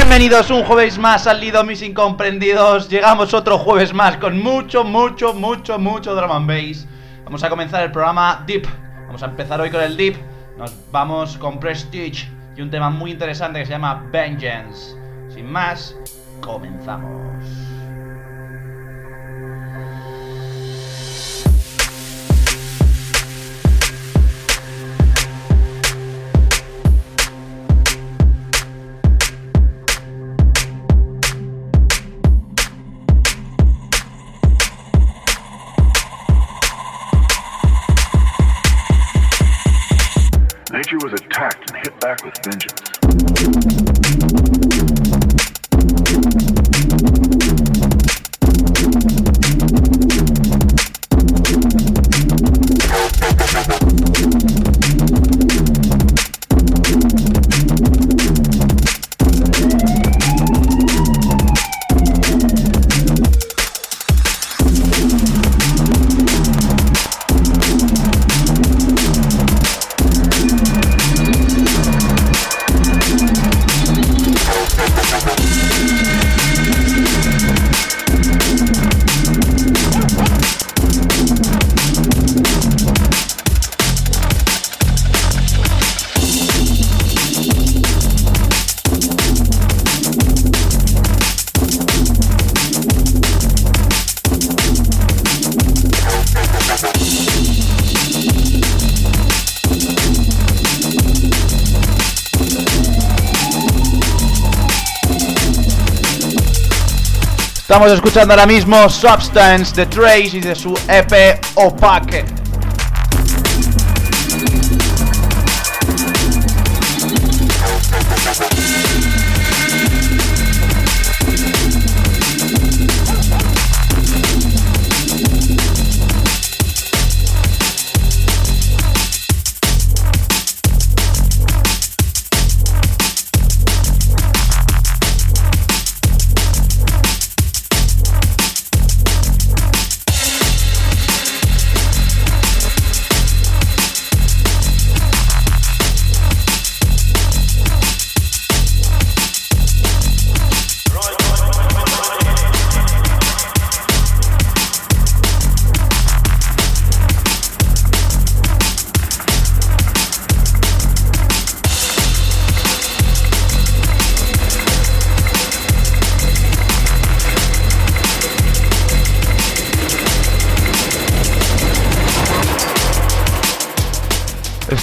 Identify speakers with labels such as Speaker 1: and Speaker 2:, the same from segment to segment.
Speaker 1: Bienvenidos un jueves más al Lido Mis Incomprendidos. Llegamos otro jueves más con mucho, mucho, mucho, mucho drama and bass. Vamos a comenzar el programa Deep. Vamos a empezar hoy con el Deep. Nos vamos con Prestige y un tema muy interesante que se llama Vengeance. Sin más, comenzamos.
Speaker 2: With
Speaker 1: Estamos escuchando ahora mismo Substance de Trace y de su EP Opaque.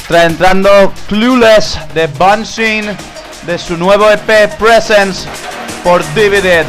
Speaker 1: Está entrando Clueless de Bunsin de su nuevo EP Presence por Divided.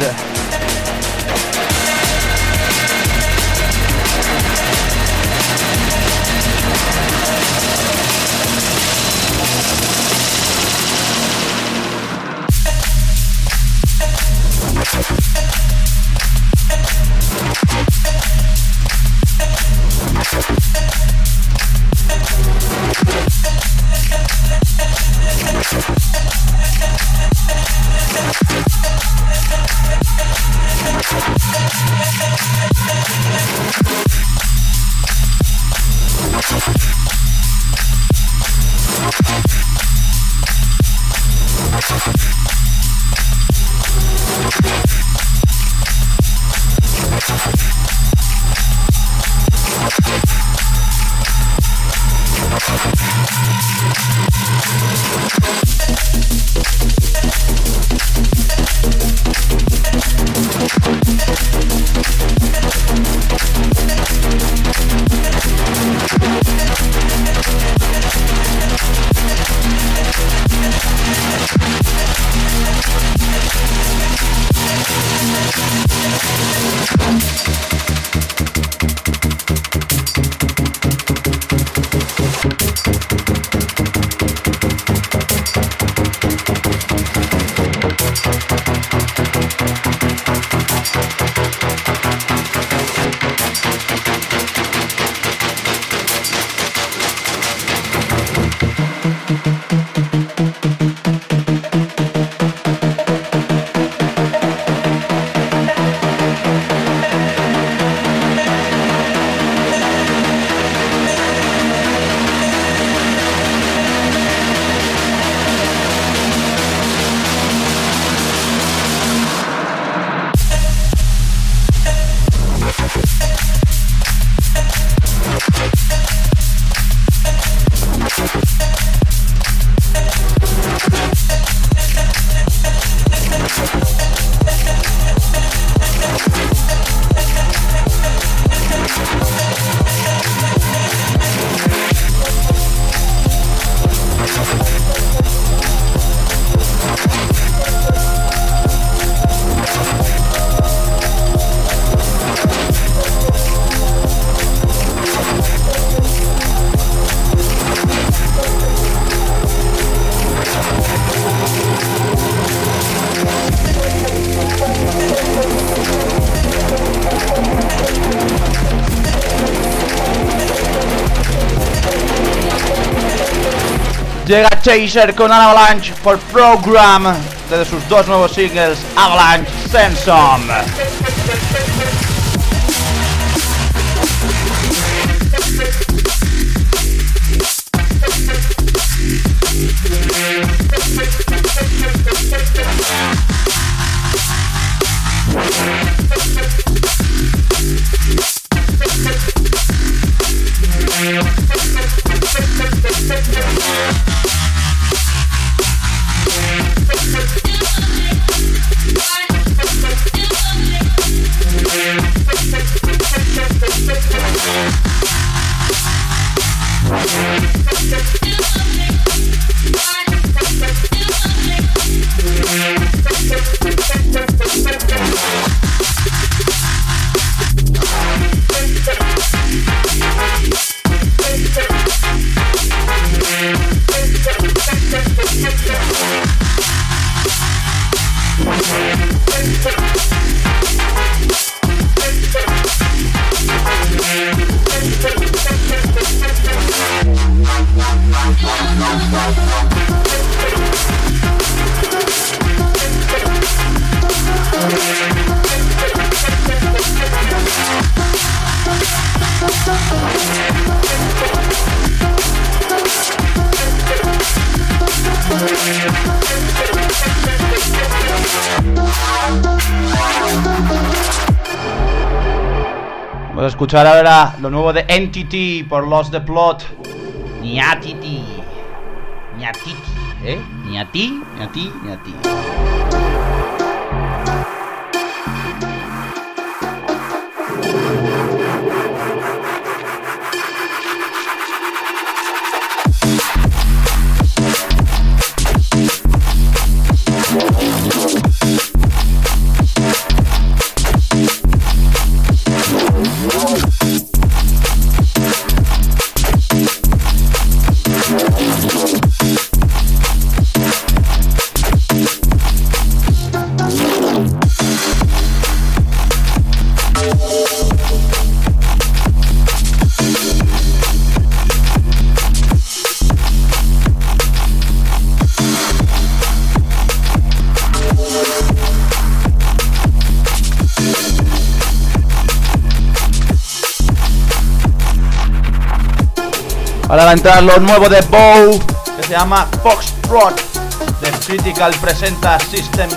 Speaker 1: Chaser con Avalanche for Program desde sus dos nuevos singles Avalanche Sensom. Escuchar ahora lo nuevo de Entity por Lost the Plot. Niatiti. Niatiti, ¿eh? Ni a ti, ni a ti, ni a ti. Ahora va a entrar lo nuevo de Bow, que se llama Foxtrot. The Critical presenta System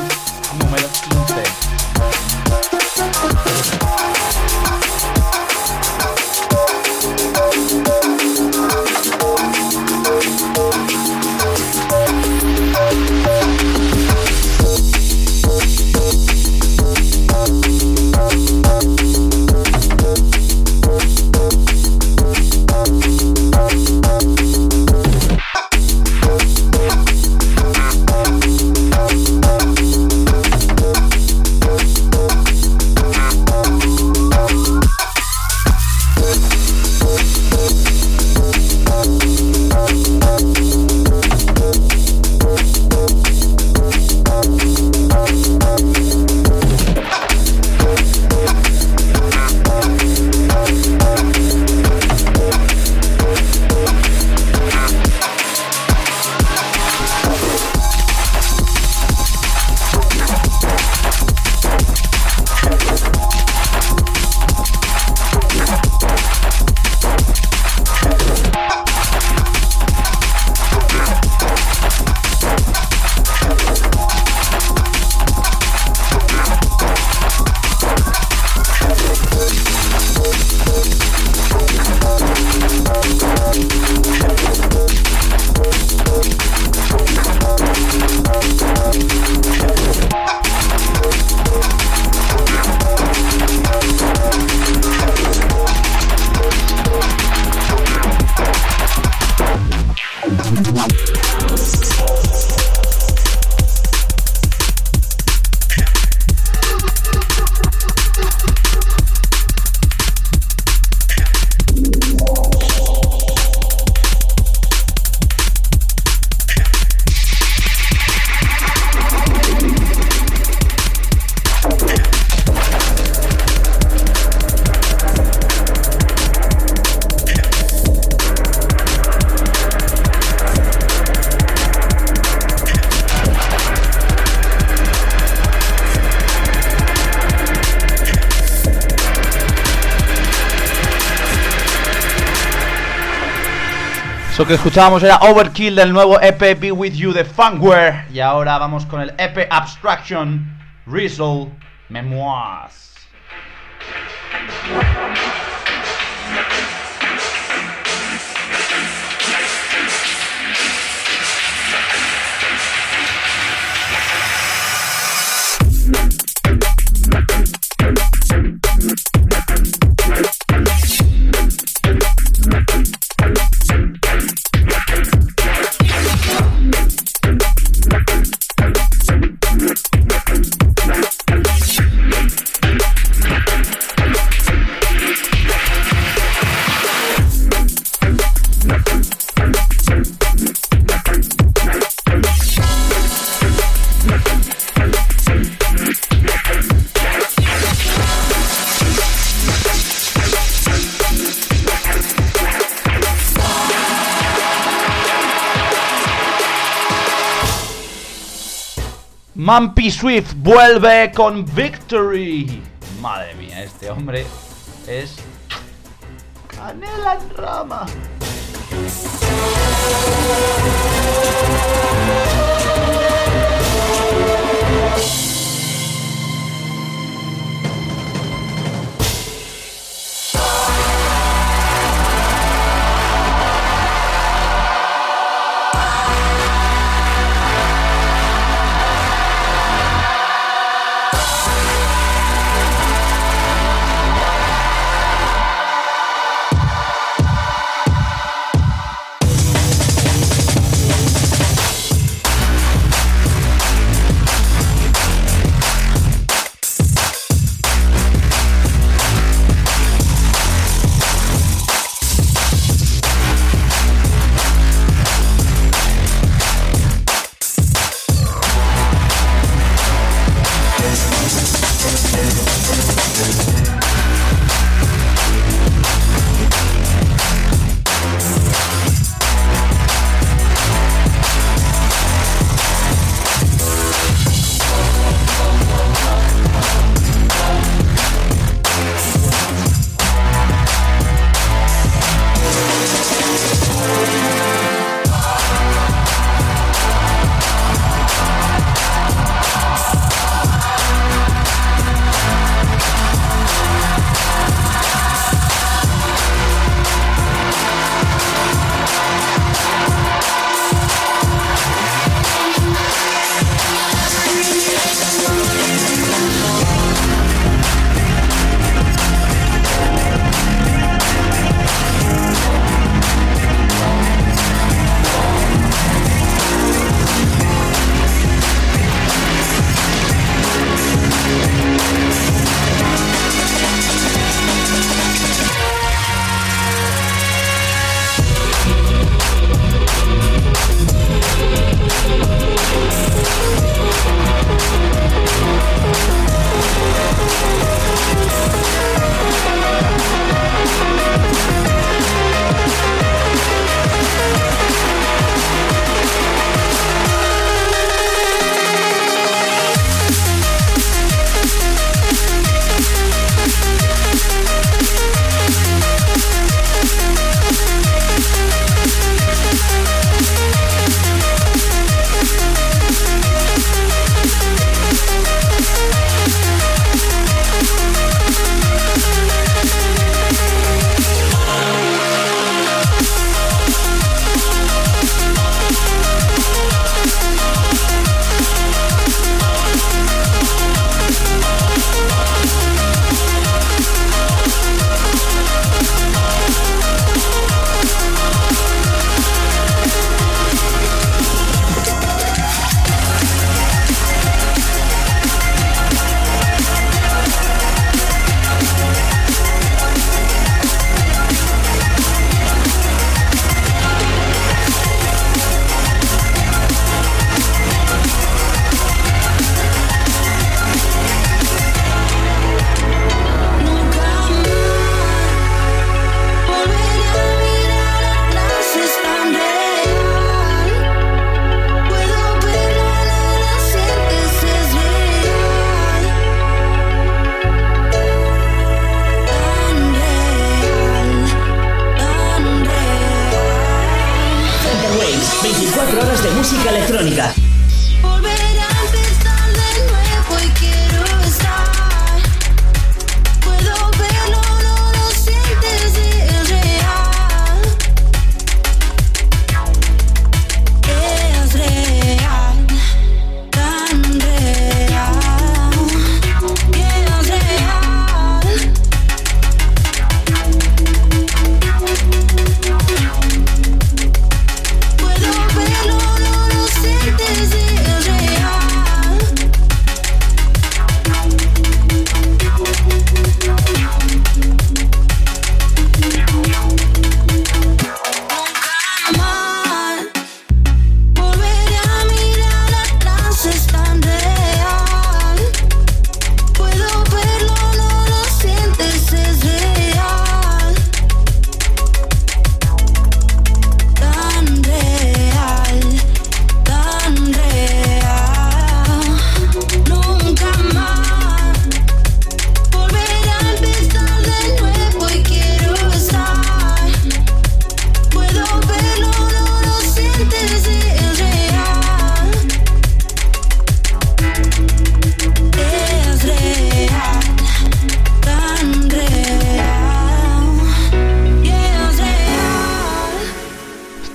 Speaker 1: Eso que escuchábamos era Overkill del nuevo EP Be With You de Funkware. Y ahora vamos con el EP Abstraction Rizzle Memoirs. Mampy Swift vuelve con Victory. Madre mía, este hombre es canela en rama.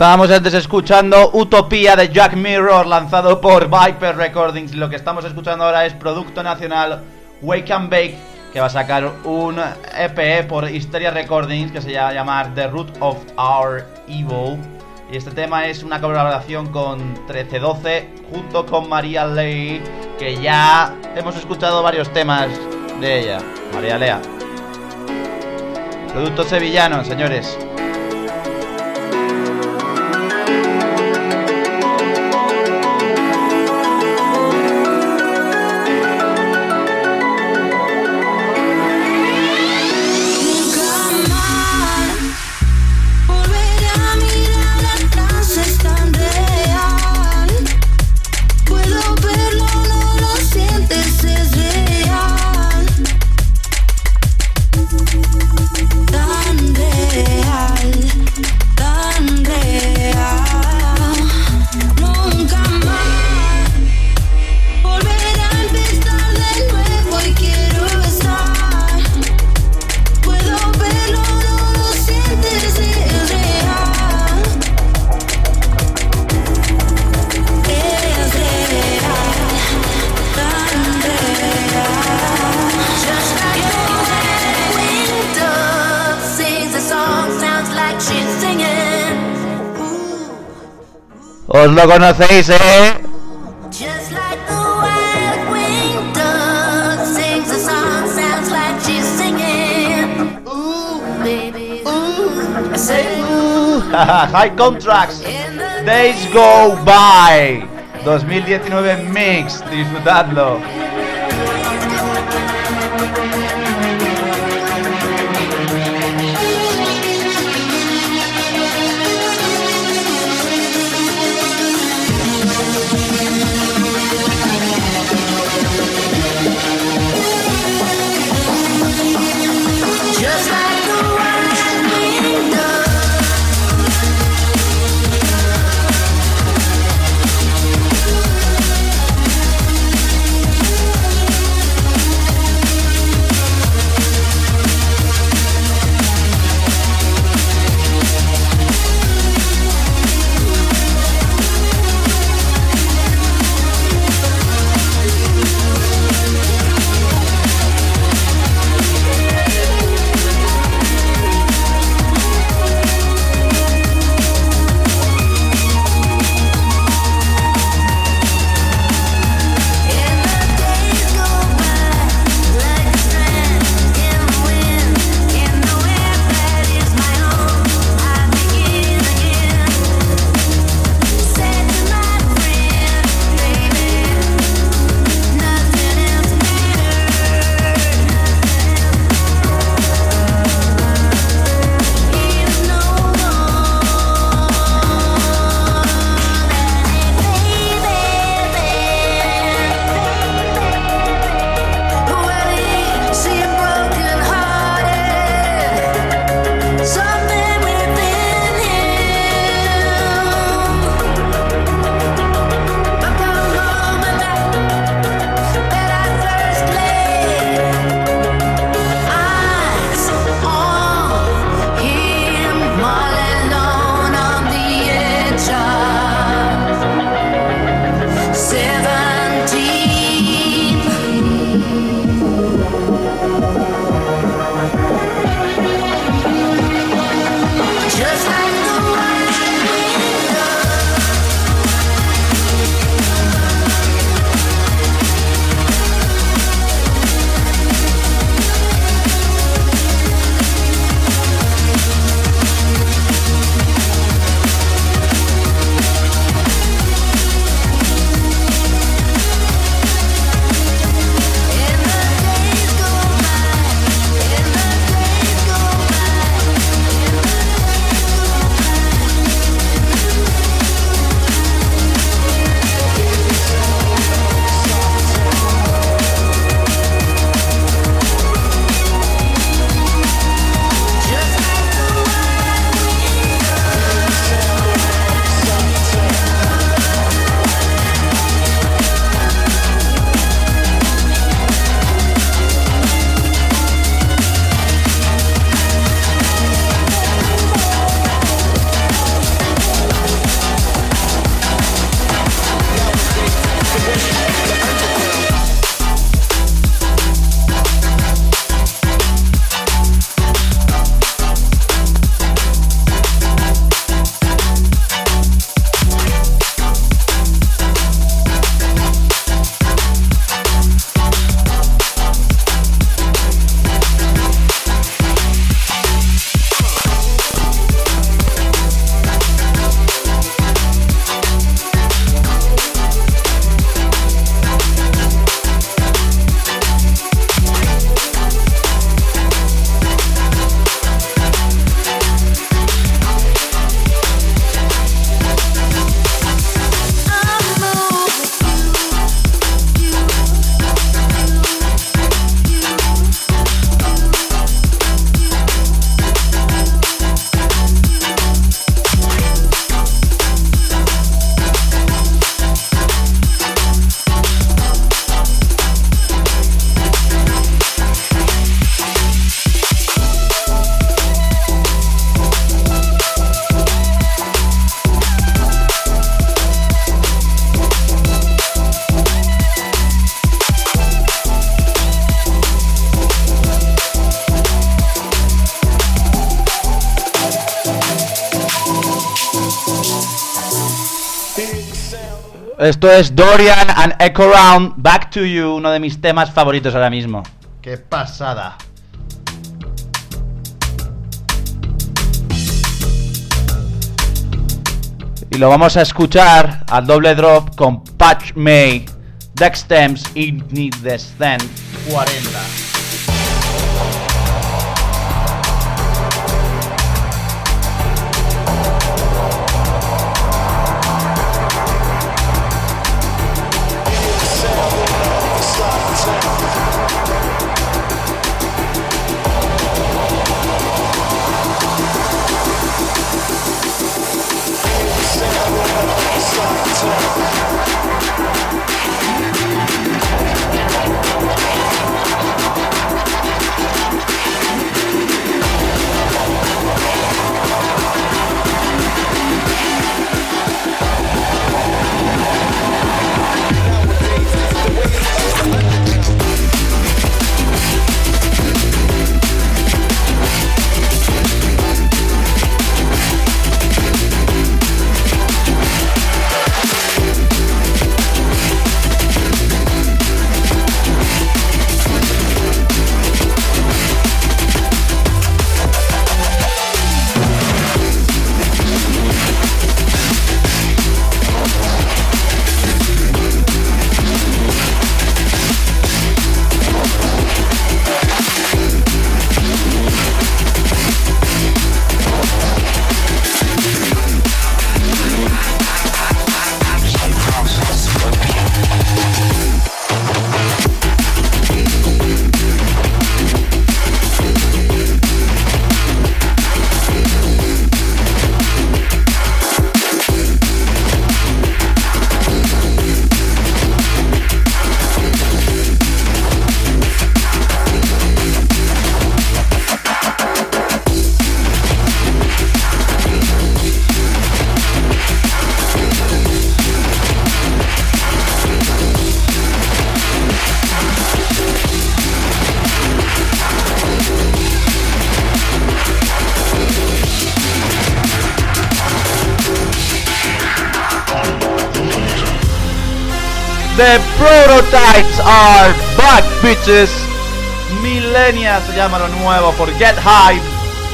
Speaker 3: Estábamos antes escuchando Utopía de Jack Mirror, lanzado por Viper Recordings. Lo que estamos escuchando ahora es Producto Nacional Wake and Bake, que va a sacar un EP por Hysteria Recordings, que se llama The Root of Our Evil. Y este tema es una colaboración con 1312 junto con María Ley, que ya hemos escuchado varios temas de ella. María Lea. Productos sevillanos, señores. os lo conocéis, ¿eh? High Contracts, Days Go By. 2019 Mix, disfrutadlo.
Speaker 1: Esto es Dorian and Echo Round Back to You, uno de mis temas favoritos ahora mismo. ¡Qué pasada! Y lo vamos a escuchar al doble drop con Patch May, Dextems y Need Descent 40. Millennia se llama lo nuevo por Get Hype.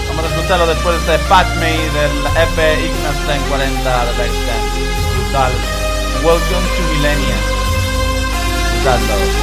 Speaker 1: Vamos a escucharlo después de este Patch Me del EP Ignas 1040 de Dexter. Brutal. Welcome to. Escuchadlo.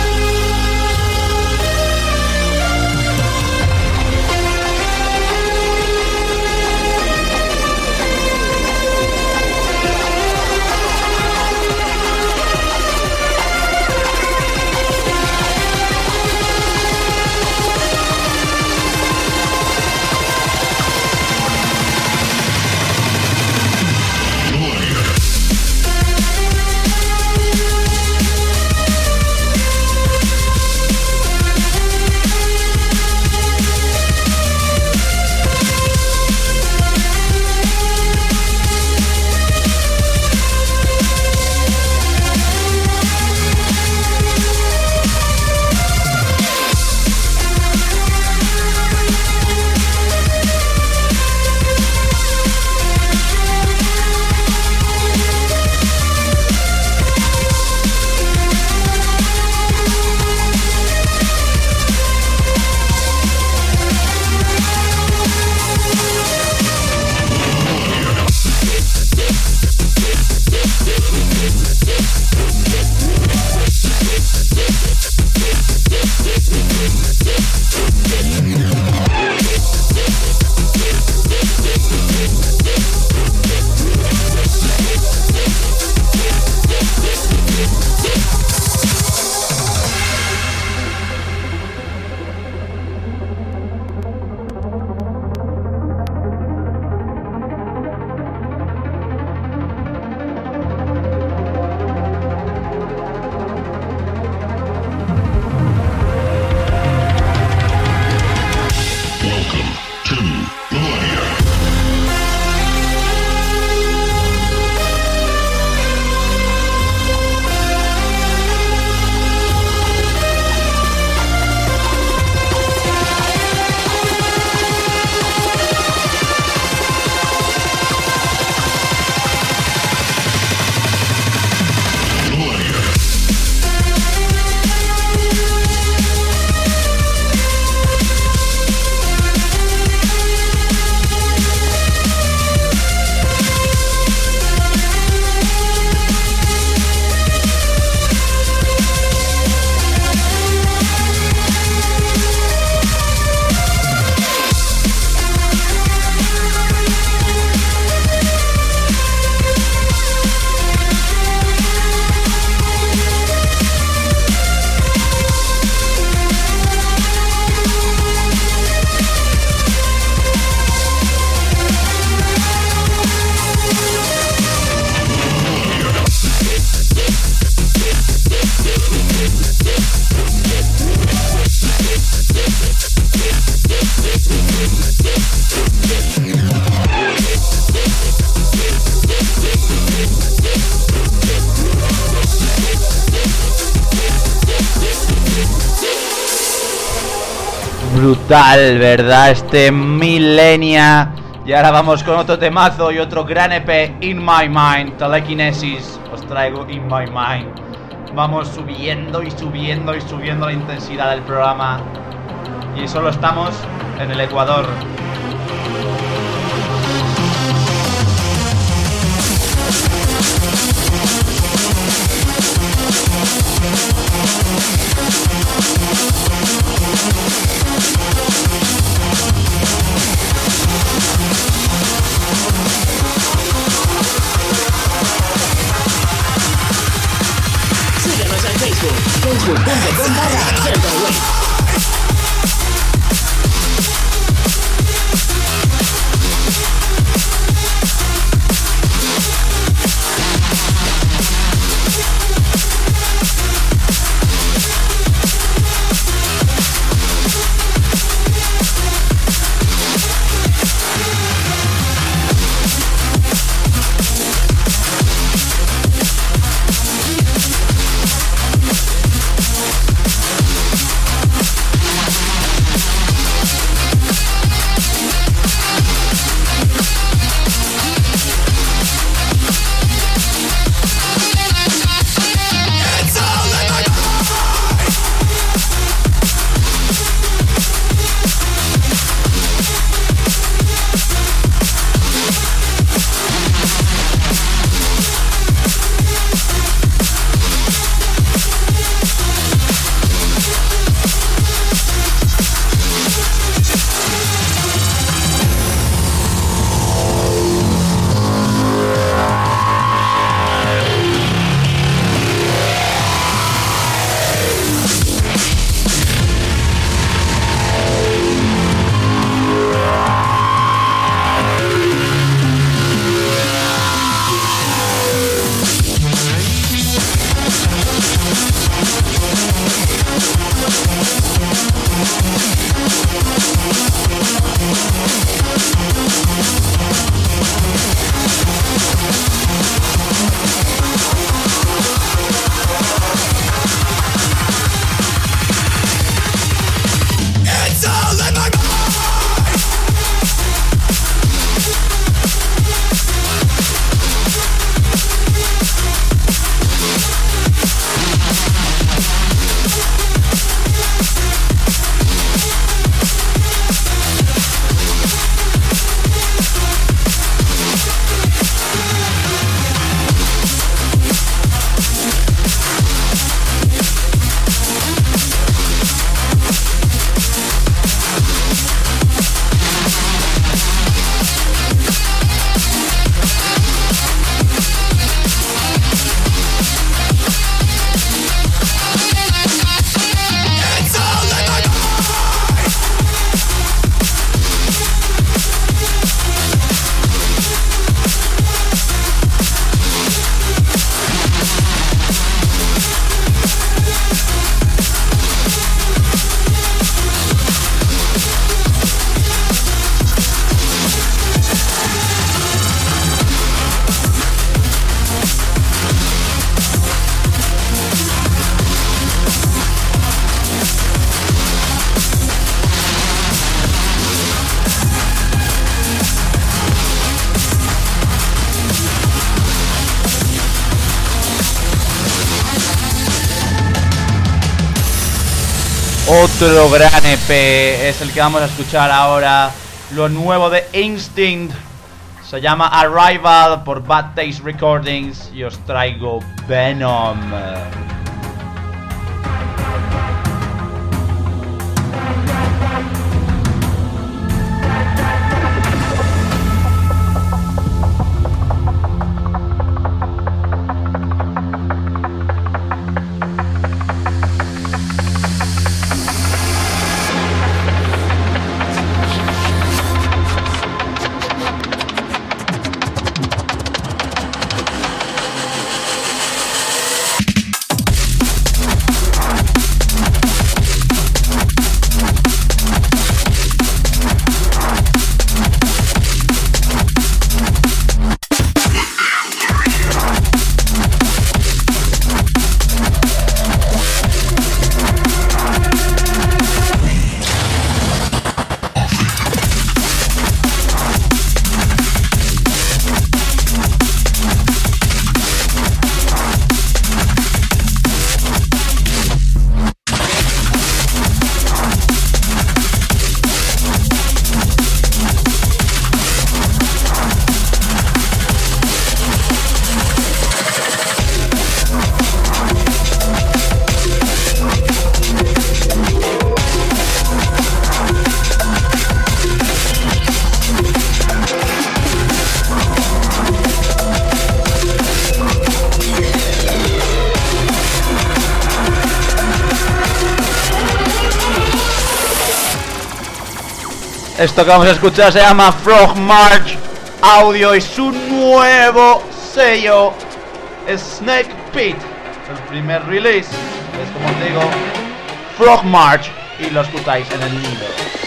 Speaker 1: Brutal, ¿verdad? Este Milenia. Y ahora vamos con otro temazo y otro gran EP, In My Mind, Telekinesis. Os traigo In My Mind. Vamos subiendo y subiendo y subiendo la intensidad del programa. Y solo estamos en el Ecuador.
Speaker 4: Otro gran EP es el que vamos a escuchar ahora. Lo nuevo de Instinct. Se llama Arrival por Bad Taste Recordings. Y os traigo Venom.
Speaker 1: Esto que vamos a escuchar se llama Frog March Audio y su nuevo sello Snake Pit. El primer release es como os digo Frog March y lo escucháis en el nido.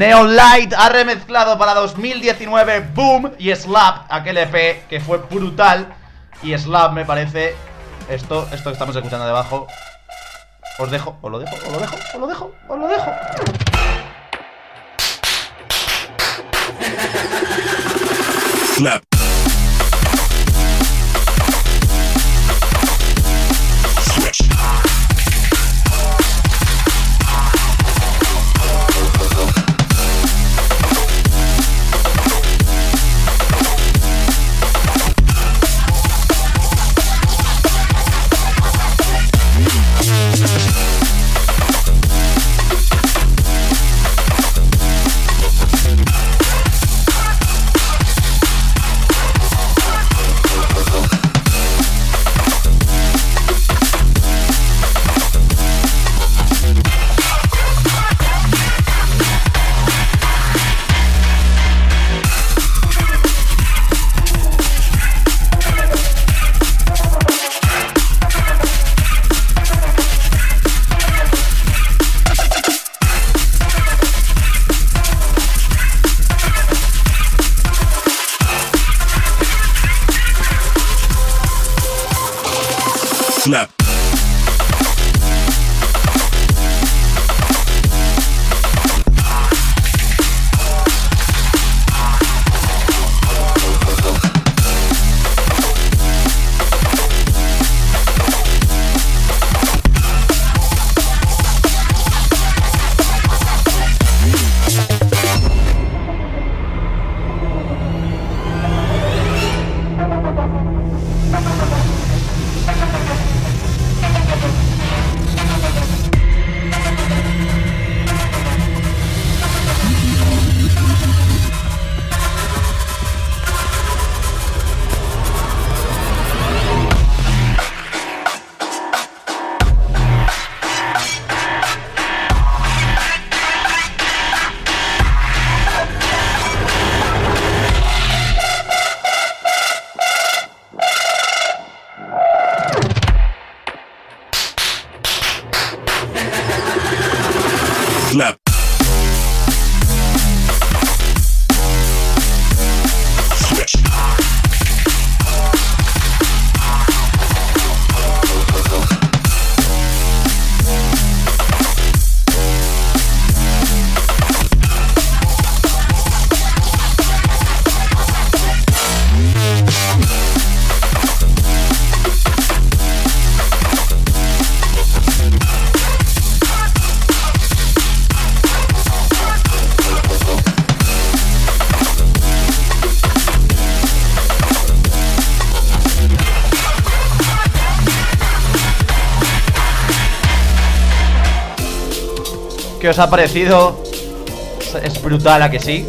Speaker 1: Neon Light ha remezclado para 2019 Boom y Slap, aquel EP que fue brutal. Y Slap me parece. Esto, esto que estamos escuchando debajo. Os dejo, os lo dejo, os lo dejo, os lo dejo, os lo dejo.
Speaker 5: Slap.
Speaker 1: ¿Qué os ha parecido? Es brutal, ¿a que sí?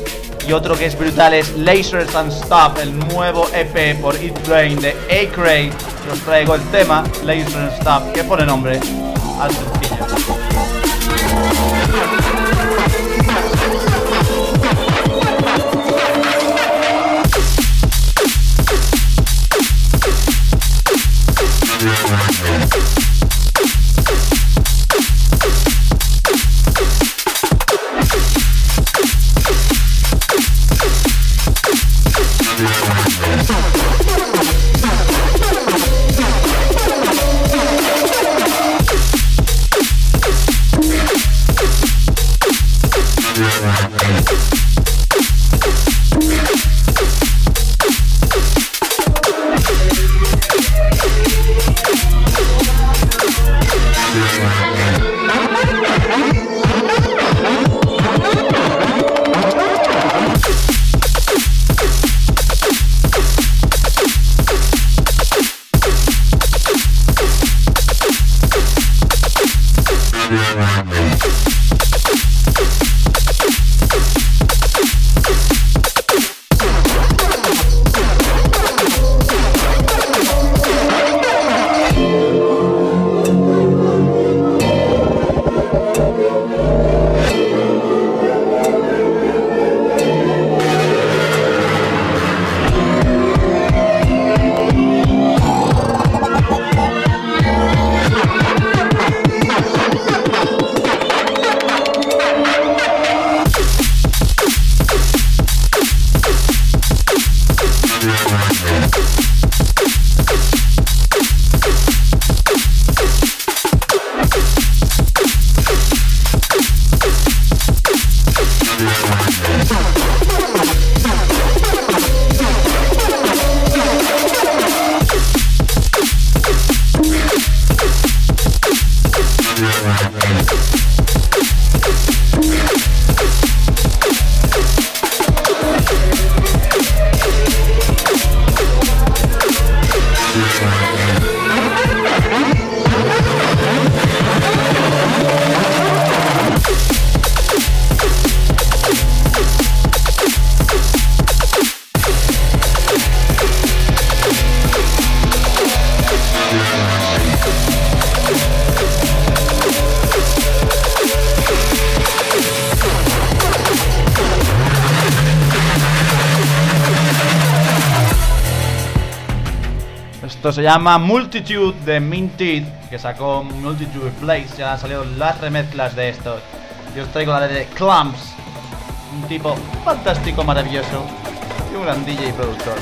Speaker 1: Y otro que es brutal es Lasers and Stop, el nuevo EP por Eat Brain de A-Cray. Os traigo el tema Lasers and Stop, que pone nombre al sencillo. Esto se llama Multitude de Minted, que sacó Multitude Blaze. Ya han salido las remezclas de esto. Yo os traigo la de Clumps, un tipo fantástico, maravilloso y un gran DJ y productor.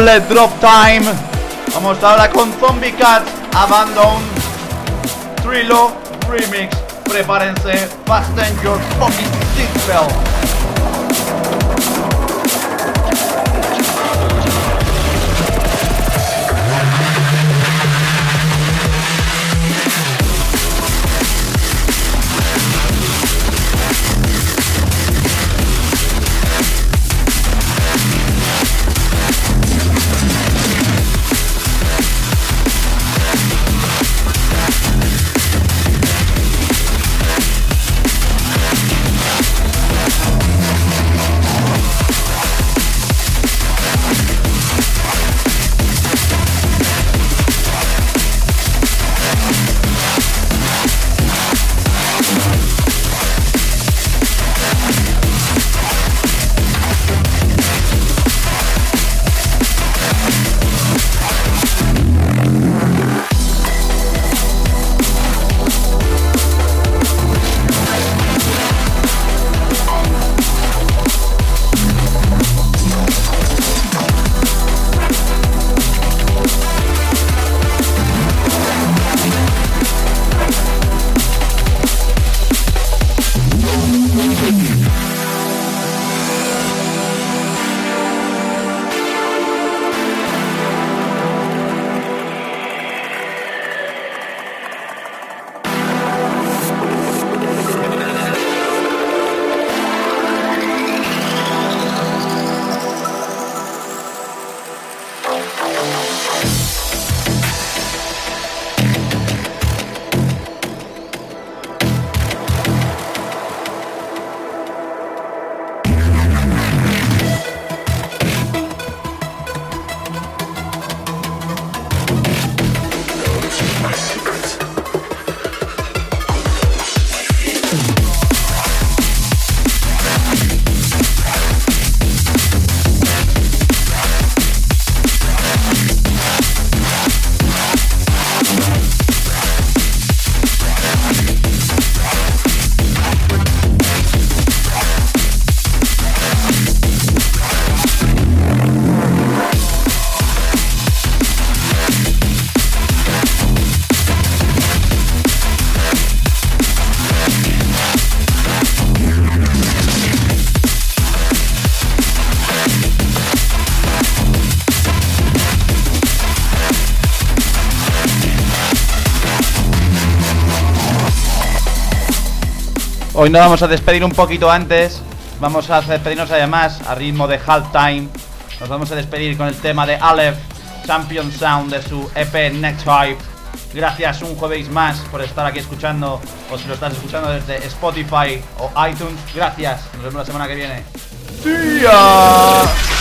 Speaker 1: Doble drop time. Vamos ahora con Zombie Cat Abandon Trilo Remix. Prepárense. Fasten your fucking seatbelt. Hoy nos vamos a despedir un poquito antes. Vamos a despedirnos además a ritmo de halftime. Nos vamos a despedir con el tema de Aleph, Champion Sound de su EP Next Hype. Gracias un jueves más por estar aquí escuchando, o si lo estás escuchando desde Spotify o iTunes. Gracias. Nos vemos la semana que viene. ¡Tía!